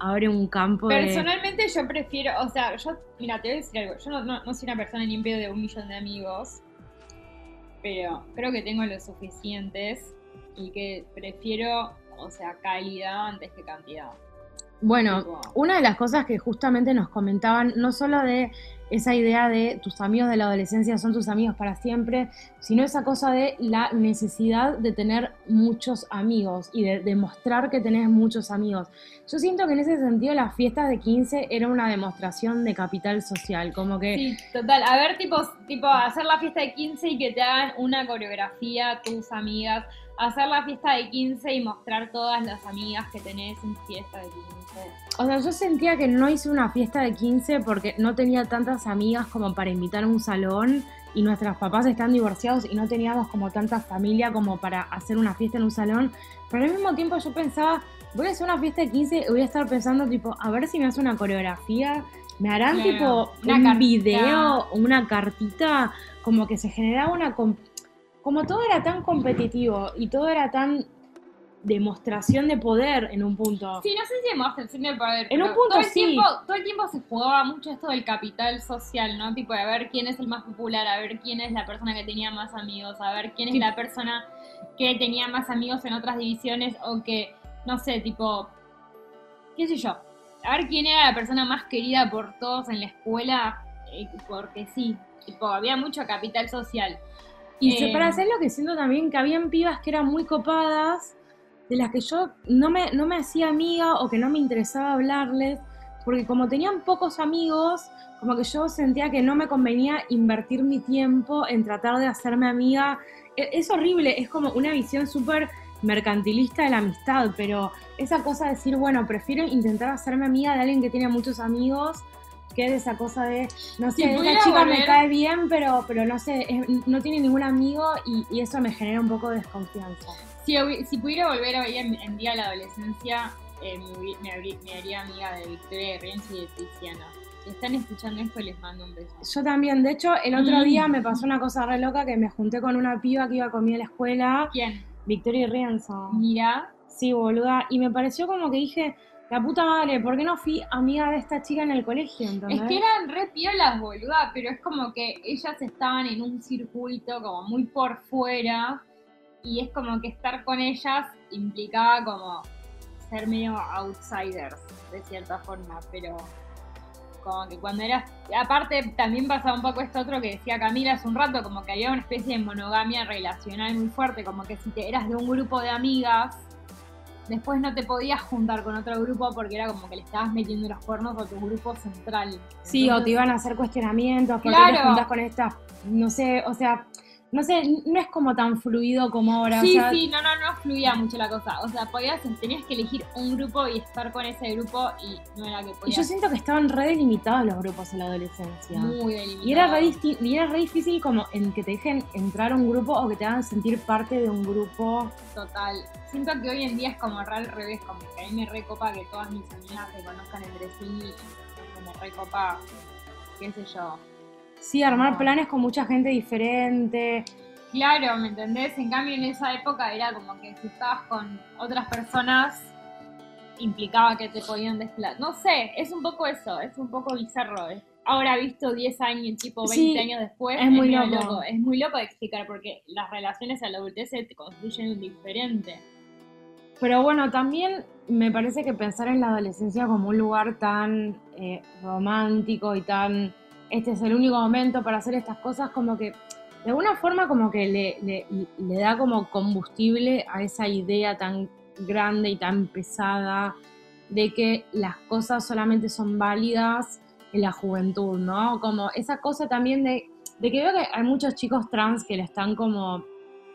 abre un campo Personalmente yo prefiero, o sea, yo, mira, te voy a decir algo, yo no, soy una persona ni en pedo de un millón de amigos, pero creo que tengo los suficientes y que prefiero, o sea, calidad antes que cantidad. Bueno, una de las cosas que justamente nos comentaban, no solo de esa idea de tus amigos de la adolescencia son tus amigos para siempre, sino esa cosa de la necesidad de tener muchos amigos y de demostrar que tenés muchos amigos. Yo siento que en ese sentido las fiestas de 15 era una demostración de capital social, como que... Sí, total. A ver, tipo, tipo hacer la fiesta de 15 y que te hagan una coreografía tus amigas, hacer la fiesta de 15 y mostrar todas las amigas que tenés en fiesta de 15. O sea, yo sentía que no hice una fiesta de 15 porque no tenía tantas amigas como para invitar a un salón y nuestros papás están divorciados y no teníamos como tanta familia como para hacer una fiesta en un salón. Pero al mismo tiempo yo pensaba, voy a hacer una fiesta de 15 y voy a estar pensando tipo, a ver si me hace una coreografía, me harán tipo un video una cartita, como que se generaba una... Como todo era tan competitivo y todo era tan demostración de poder en un punto. Sí, no sé si demostración de poder. En un punto todo el sí. Tiempo, todo el tiempo se jugaba mucho esto del capital social, ¿no? Tipo de a ver quién es el más popular, a ver quién es la persona que tenía más amigos, a ver quién es Sí. la persona que tenía más amigos en otras divisiones o que, no sé, tipo, qué sé yo. A ver quién era la persona más querida por todos en la escuela, eh, porque sí. Tipo, había mucho capital social. Y se- Eh, para hacer lo que siento también que habían pibas que eran muy copadas, de las que yo no me, no me hacía amiga o que no me interesaba hablarles, porque como tenían pocos amigos, como que yo sentía que no me convenía invertir mi tiempo en tratar de hacerme amiga. E- Es horrible, es como una visión súper mercantilista de la amistad, pero esa cosa de decir, bueno, prefiero intentar hacerme amiga de alguien que tiene muchos amigos que de esa cosa de, no Si sé, esta chica me cae bien, pero, pero no sé, es- no tiene ningún amigo y, y eso me genera un poco de desconfianza. Si, pudiera volver hoy en, en día a la adolescencia, eh, me, haría amiga de Victoria de Rienzi y de Tiziana. Si están escuchando esto, les mando un beso. Yo también, de hecho, el otro Mm. día me pasó una cosa re loca que me junté con una piba que iba conmigo a la escuela, ¿Quién? Victoria y Rienzo. Mira, Sí, boluda. Y me pareció como que dije, la puta madre, ¿por qué no fui amiga de esta chica en el colegio? ¿entendés? es que eran re piolas, boluda, pero es como que ellas estaban en un circuito como muy por fuera y es como que estar con ellas implicaba como ser medio outsiders, de cierta forma, pero como que cuando eras... Aparte también pasaba un poco esto otro que decía Camila hace un rato, como que había una especie de monogamia relacional muy fuerte, como que si te eras de un grupo de amigas, después no te podías juntar con otro grupo porque era como que le estabas metiendo los cuernos a tu grupo central. Sí, o te iban a hacer cuestionamientos, porque Claro. te juntas con estas, no sé, o sea, no sé, no es como tan fluido como ahora. Sí, o sea, sí, no, no, no fluía mucho la cosa. O sea, podías, tenías que elegir un grupo y estar con ese grupo y no era que Y podías. yo siento que estaban re delimitados los grupos en la adolescencia. muy delimitado. Y era, re y era re difícil como en que te dejen entrar a un grupo o que te hagan sentir parte de un grupo. Total. Siento que hoy en día es como re al revés, como que a mí me recopa que todas mis amigas se conozcan entre sí y como recopa, qué sé yo. Sí, armar planes con mucha gente diferente. Claro, ¿me entendés? En cambio en esa época era como que si estabas con otras personas implicaba que te podían desplazar. No sé, es un poco eso, es un poco bizarro. Es- Ahora visto 10 años, tipo 20 Sí, años después, es muy loco. Es muy loco de explicar porque las relaciones a la adultez se te construyen diferente. Pero bueno, también me parece que pensar en la adolescencia como un lugar tan eh, romántico y tan, este es el único momento para hacer estas cosas, como que de alguna forma como que le, le- da como combustible a esa idea tan grande y tan pesada de que las cosas solamente son válidas en la juventud, ¿no? Como esa cosa también de, que veo que hay muchos chicos trans que le están como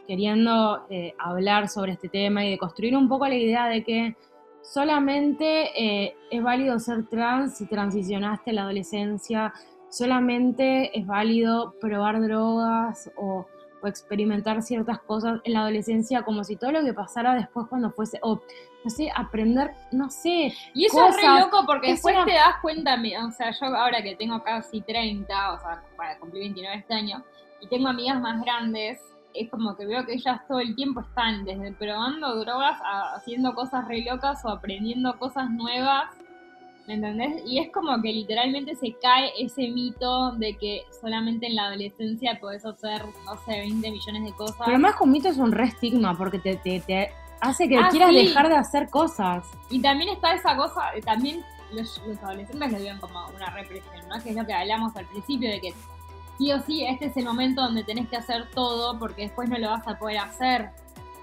queriendo eh, hablar sobre este tema y de construir un poco la idea de que solamente eh, es válido ser trans si transicionaste la adolescencia, solamente es válido probar drogas o, o experimentar ciertas cosas en la adolescencia como si todo lo que pasara después cuando fuese, o no sé, aprender, no sé, Y eso es re loco porque Es después una- te das cuenta, o sea, yo ahora que tengo casi 30, o sea, para cumplir 29 este año, y tengo amigas más grandes, es como que veo que ellas todo el tiempo están desde probando drogas a haciendo cosas re locas o aprendiendo cosas nuevas, ¿me entendés? Y es como que literalmente se cae ese mito de que solamente en la adolescencia podés hacer, no sé, 20 millones de cosas. pero más que un mito es un re estigma porque te, te- te hace que Ah, quieras sí. dejar de hacer cosas. Y también está esa cosa, eh, también los, los adolescentes lo viven como una represión, ¿no? Que es lo que hablamos al principio, de que sí o sí, este es el momento donde tenés que hacer todo porque después no lo vas a poder hacer.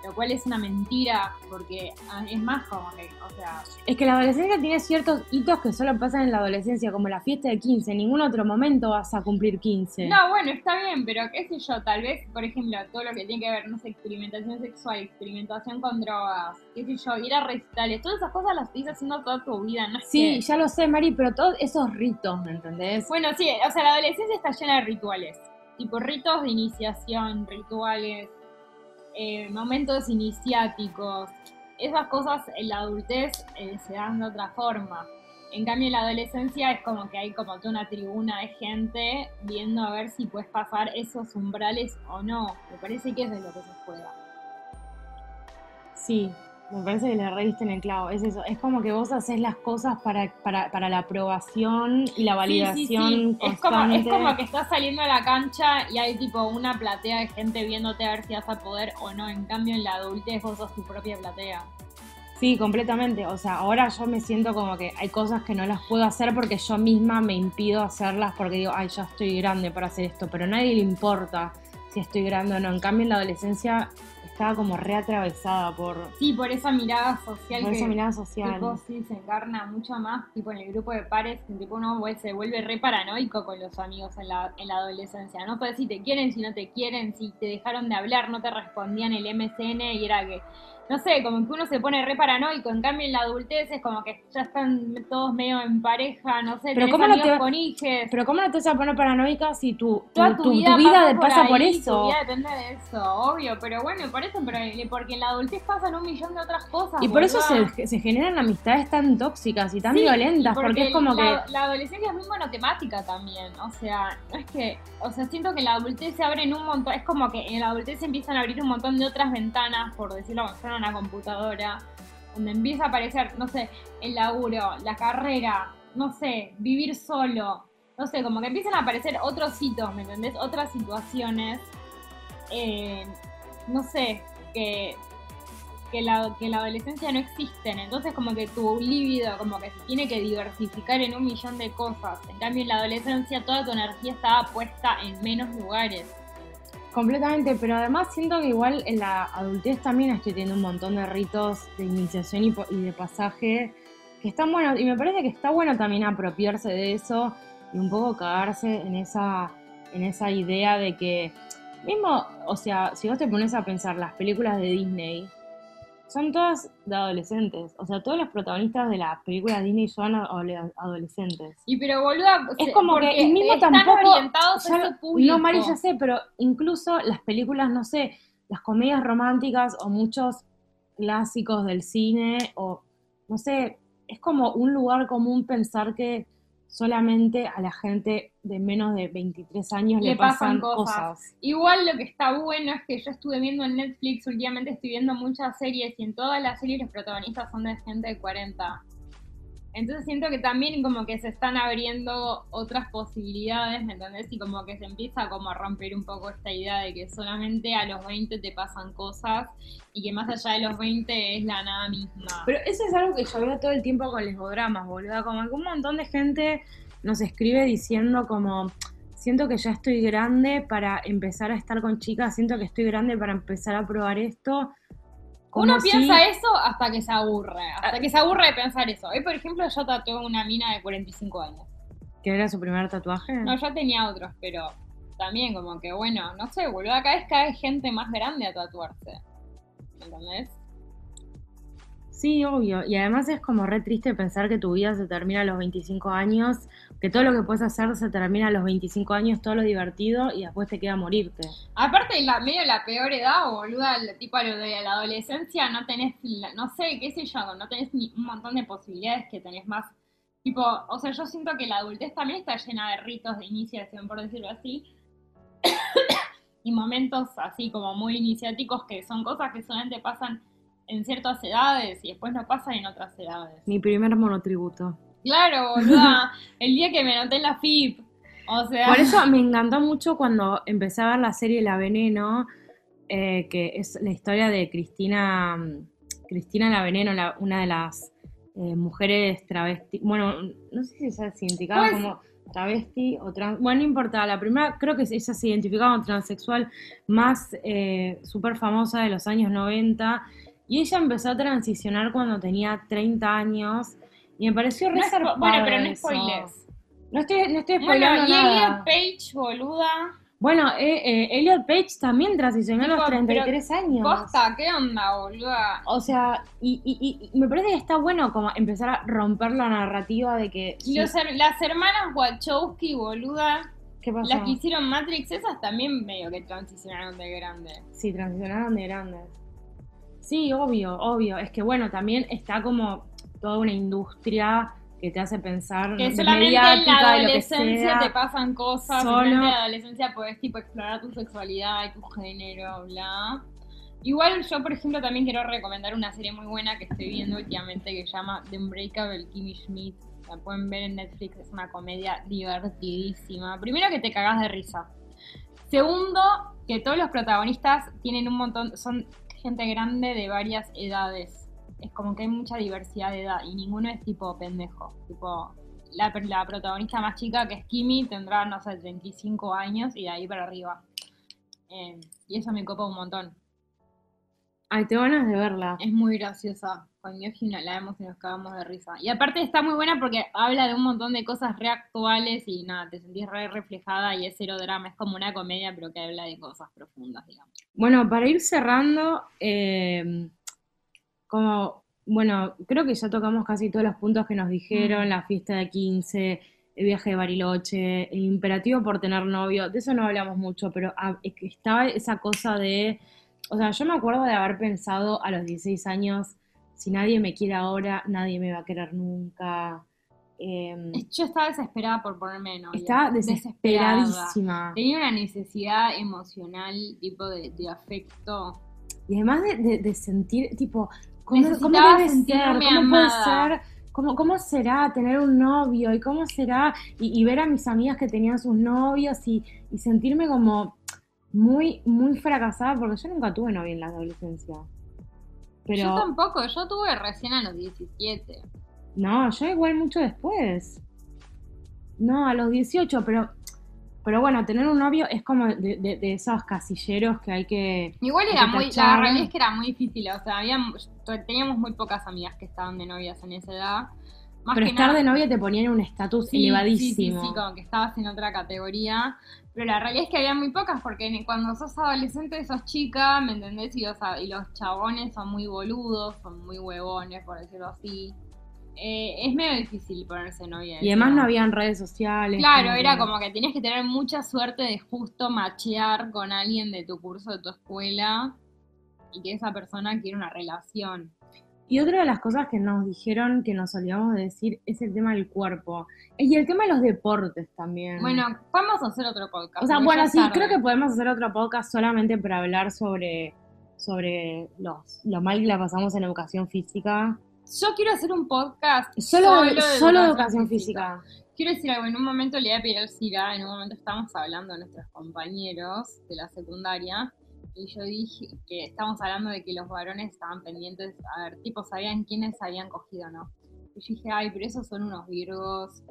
Lo cual es una mentira, porque ah, es más como que, o sea, Es que la adolescencia tiene ciertos hitos que solo pasan en la adolescencia, como la fiesta de 15. En ningún otro momento vas a cumplir 15. No, bueno, está bien, pero qué sé yo, tal vez, por ejemplo, todo lo que tiene que ver, no sé, experimentación sexual, experimentación con drogas, qué sé yo, ir a recitales, todas esas cosas las estás haciendo toda tu vida, no Sí, que- ya lo sé, Mari, pero todos esos ritos, ¿me entendés? Bueno, sí, o sea, la adolescencia está llena de rituales, tipo ritos de iniciación, rituales, eh, momentos iniciáticos, esas cosas en la adultez eh, se dan de otra forma. En cambio, en la adolescencia es como que hay como toda una tribuna de gente viendo a ver si puedes pasar esos umbrales o no. Me parece que eso es lo que se juega. Sí. Me parece que le rediste en el clavo, es eso, es como que vos haces las cosas para, para, para la aprobación y la validación Sí, sí, sí. Es, como, es como que estás saliendo a la cancha y hay tipo una platea de gente viéndote a ver si vas a poder o no. En cambio, en la adultez vos sos tu propia platea. Sí, completamente. O sea, ahora yo me siento como que hay cosas que no las puedo hacer porque yo misma me impido hacerlas porque digo, ay, ya estoy grande para hacer esto, pero a nadie le importa si estoy grande o no. En cambio, en la adolescencia estaba como reatravesada por, Sí, por esa mirada social por que esa mirada social. tipo, sí se encarna mucho más, tipo en el grupo de pares, que tipo uno se vuelve re paranoico con los amigos en la, en la adolescencia. No sabes si te quieren, si no te quieren, si te dejaron de hablar, no te respondían el MSN y era que, no sé, como que uno se pone re paranoico. En cambio en la adultez es como que ya están todos medio en pareja, no sé, Pero tenés ¿cómo no te- con hijes. Pero ¿cómo no te vas a poner paranoica si tu, tu, Toda tu- tu, tu vida, pasa, de- pasa por, eso? Tu vida depende de eso, obvio, pero bueno, por eso, pero, porque en la adultez pasan un millón de otras cosas. Y por eso se, se generan amistades tan tóxicas y tan Sí, violentas, porque, es como la, que... La adolescencia es muy monotemática también, o sea, no es que, o sea, siento que en la adultez se abren un montón, es como que en la adultez se empiezan a abrir un montón de otras ventanas, por decirlo fuera una computadora, donde empieza a aparecer, no sé, el laburo, la carrera, no sé, vivir solo, no sé, como que empiezan a aparecer otros hitos, ¿me entendés? Otras situaciones, eh, no sé, que que la, adolescencia no existen. Entonces como que tu líbido como que se tiene que diversificar en un millón de cosas. En cambio en la adolescencia toda tu energía estaba puesta en menos lugares. Completamente, pero además siento que igual en la adultez también estoy teniendo un montón de ritos de iniciación y, y de pasaje que están buenos. Y me parece que está bueno también apropiarse de eso y un poco cagarse en esa, en esa idea de que, mismo, o sea, si vos te pones a pensar las películas de Disney, son todas de adolescentes. O sea, todos los protagonistas de las películas de Disney son ado- adolescentes. Y pero boluda, Es se- como que el mismo están tampoco. orientados ya a ese público. no, Mari, ya sé, pero incluso las películas, no sé, las comedias románticas o muchos clásicos del cine, o no sé, es como un lugar común pensar que solamente a la gente de menos de 23 años le, Le pasan pasan, cosas. cosas. Igual lo que está bueno es que yo estuve viendo en Netflix, últimamente estoy viendo muchas series y en todas las series los protagonistas son de gente de 40. Entonces siento que también como que se están abriendo otras posibilidades, ¿me entendés? Y como que se empieza como a romper un poco esta idea de que solamente a los 20 te pasan cosas y que más allá de los 20 es la nada misma. Pero eso es algo que yo veo todo el tiempo con lesbodramas, boluda. Como que un montón de gente nos escribe diciendo como, siento que ya estoy grande para empezar a estar con chicas, siento que estoy grande para empezar a probar esto. Como Uno si- piensa eso hasta que se aburre, hasta que se aburre de pensar eso. Hoy, por ejemplo, yo tatué una mina de 45 años. ¿Que era su primer tatuaje? No, yo tenía otros, pero también como que, bueno, no sé, boludo, cada vez cae gente más grande a tatuarse. ¿Me entendés? Sí, obvio. Y además es como re triste pensar que tu vida se termina a los 25 años, que todo lo que puedes hacer se termina a los 25 años, todo lo divertido, y después te queda morirte. Aparte, la, medio la peor edad, boluda, el- tipo a lo de la adolescencia, no tenés, no sé, qué sé yo, no tenés ni un montón de posibilidades que tenés más. Tipo, o sea, yo siento que la adultez también está llena de ritos de iniciación, por decirlo así. y momentos así como muy iniciáticos que son cosas que solamente pasan en ciertas edades y después no pasan en otras edades. Mi primer monotributo. Claro, boluda, el día que me anoté en la FIP. O sea, Por eso me encantó mucho cuando empecé a ver la serie La Veneno, eh, que es la historia de Cristina, mm, Cristina La Veneno, la- una de las eh, mujeres travesti, bueno, no sé si se identificaba Pues- como travesti o trans, bueno, no importa, la primera creo que ella se identificaba como transexual más eh, súper famosa de los años 90 y ella empezó a transicionar cuando tenía 30 años y me pareció re no es- zarpado bueno, pero no spoilers. No estoy, no estoy Bueno, spoileando y nada. Elliot Page, boluda. Bueno, eh, eh, Elliot Page también transicionó a los Tipo, 33 años. Costa, ¿qué onda, boluda? O sea, y, y- me parece que está bueno como empezar a romper la narrativa de que... Los las hermanas Wachowski, boluda, ¿Qué pasó? las que hicieron Matrix, esas también medio que transicionaron de grande. Sí, transicionaron de grandes. Sí, obvio, obvio. Es que bueno, también está como toda una industria que te hace pensar Que solamente en la adolescencia te pasan cosas, solo- solamente en la adolescencia podés tipo explorar tu sexualidad y tu género, bla. Igual yo, por ejemplo, también quiero recomendar una serie muy buena que estoy viendo últimamente que se llama The Unbreakable Kimmy Schmidt. La pueden ver en Netflix, es una comedia divertidísima. Primero que te cagás de risa. Segundo, que todos los protagonistas tienen un montón, son gente grande de varias edades. Es como que hay mucha diversidad de edad y ninguno es tipo pendejo. Tipo, la, la protagonista más chica, que es Kimmy, tendrá, no sé, 35 años y de ahí para arriba. Eh, y eso me copa un montón. Ay, te ganas de verla. Es muy graciosa. Con Yoji la vemos y nos cagamos de risa. Y aparte está muy buena porque habla de un montón de cosas reactuales y nada, te sentís re reflejada y es cero drama. Es como una comedia, pero que habla de cosas profundas, digamos. Bueno, para ir cerrando, eh, como, bueno, creo que ya tocamos casi todos los puntos que nos dijeron, Mm. la fiesta de 15, el viaje de Bariloche, el imperativo por tener novio, de eso no hablamos mucho, pero estaba esa cosa de, o sea, yo me acuerdo de haber pensado a los 16 años, si nadie me quiere ahora, nadie me va a querer nunca. Em, Yo estaba desesperada por ponerme de novia. estaba desesperadísima. Tenía una necesidad emocional, tipo de, de afecto. Y además de, de- de sentir, tipo, ¿cómo, cómo debe ser? ¿Cómo amada. puede ser? ¿Cómo, ¿Cómo será tener un novio? ¿Y cómo será? Y, y ver a mis amigas que tenían sus novios y, y sentirme como muy, muy fracasada, porque yo nunca tuve novio en la adolescencia. Yo tampoco, yo tuve recién a los 17. no, yo igual mucho después. No, a los 18, pero, pero bueno, tener un novio es como de, de- de esos casilleros que hay que... Igual era que muy, la realidad es que era muy difícil, o sea, teníamos muy pocas amigas que estaban de novias en esa edad. Más pero estar nada- de novia te ponían en un estatus Sí, Sí, elevadísimo. sí, sí, como que estabas en otra categoría. Pero la realidad es que había muy pocas, porque cuando sos adolescente sos chica, ¿me entendés? Y los, y los chabones son muy boludos, son muy huevones, por decirlo así. Eh, es medio difícil ponerse novia. Y además no habían redes sociales. Claro, era como que tenías que tener mucha suerte de justo machear con alguien de tu curso, de tu escuela, y que esa persona quiera una relación. Y otra de las cosas que nos dijeron que nos olvidamos de decir es el tema del cuerpo. Y el tema de los deportes también. Bueno, vamos a hacer otro podcast. o sea, bueno, sí, tarde. creo que podemos hacer otro podcast solamente para hablar sobre, sobre los, lo mal que la pasamos en educación física. Yo quiero hacer un podcast Solo, de solo educación física. Quiero decir algo, en un momento le voy a pedir al Cira, en un momento estábamos hablando de nuestros compañeros de la secundaria, y yo dije que estábamos hablando de que los varones estaban pendientes, a ver, tipo, sabían quiénes habían cogido o no. Y yo dije, ay, pero esos son unos virgos.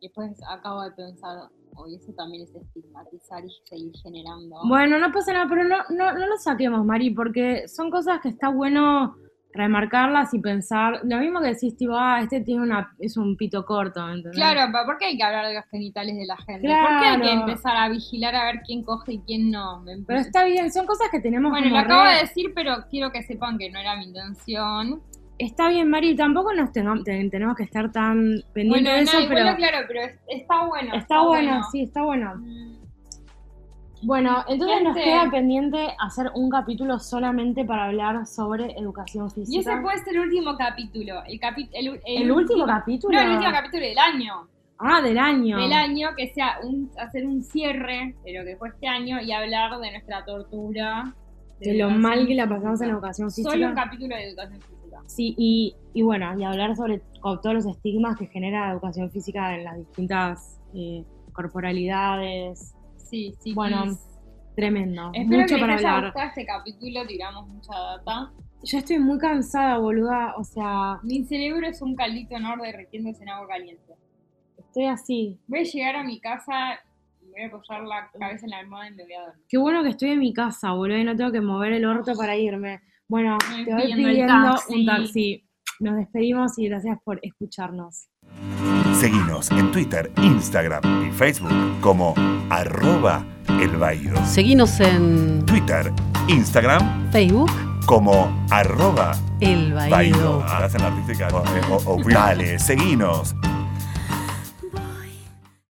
Y después acabo de pensar, hoy eso también es estigmatizar y seguir generando. Bueno, no pasa nada, pero no, no, no lo saquemos, Mari, porque son cosas que está bueno remarcarlas y pensar. Lo mismo que decís, tipo, ah, este tiene una, es un pito corto, ¿entendés? Claro, pero ¿por qué hay que hablar de los genitales de la gente? ¿Por qué hay que Claro. empezar a vigilar a ver quién coge y quién no? Pero está bien, son cosas que tenemos Bueno, como lo acabo re- de decir, pero quiero que sepan que no era mi intención. Está bien, Mari, tampoco nos tengamos, te- tenemos que estar tan pendientes Bueno, de eso, no, pero claro, pero es- está bueno. está, bueno, sí, está bueno. Mm, Bueno, entonces nos Gente. queda pendiente hacer un capítulo solamente para hablar sobre educación Y física. ese puede ser el último capítulo. El, capi- el, ¿El último capítulo? No, el último capítulo del año. Ah, del año. Del año, que sea un, hacer un cierre de lo que fue este año y hablar de nuestra tortura. De lo mal que la física. pasamos en educación física. Solo un capítulo de educación física. Sí, y, y bueno, y hablar sobre todos los estigmas que genera la educación física en las distintas eh, corporalidades. Sí, sí. Bueno. Tremendo. Espero Mucho que para les haya hablar. gustado este capítulo, tiramos mucha data. Yo estoy muy cansada, boluda. O sea, Mi cerebro es un caldito enorme derritiéndose en agua caliente. estoy así. Voy a llegar a mi casa, me voy a apoyar la cabeza en la almohada y me voy a dormir. Qué bueno que estoy en mi casa, boludo, y no tengo que mover el orto para irme. Bueno, Voy te voy pidiendo el pidiendo taxi. un taxi. Nos despedimos y gracias por escucharnos. Seguinos en Twitter, Instagram y Facebook como arroba el Baído. Seguinos en Twitter, Instagram Facebook, como arroba El Baído. Baído. Hacen la artística. O- o- o- Dale, seguinos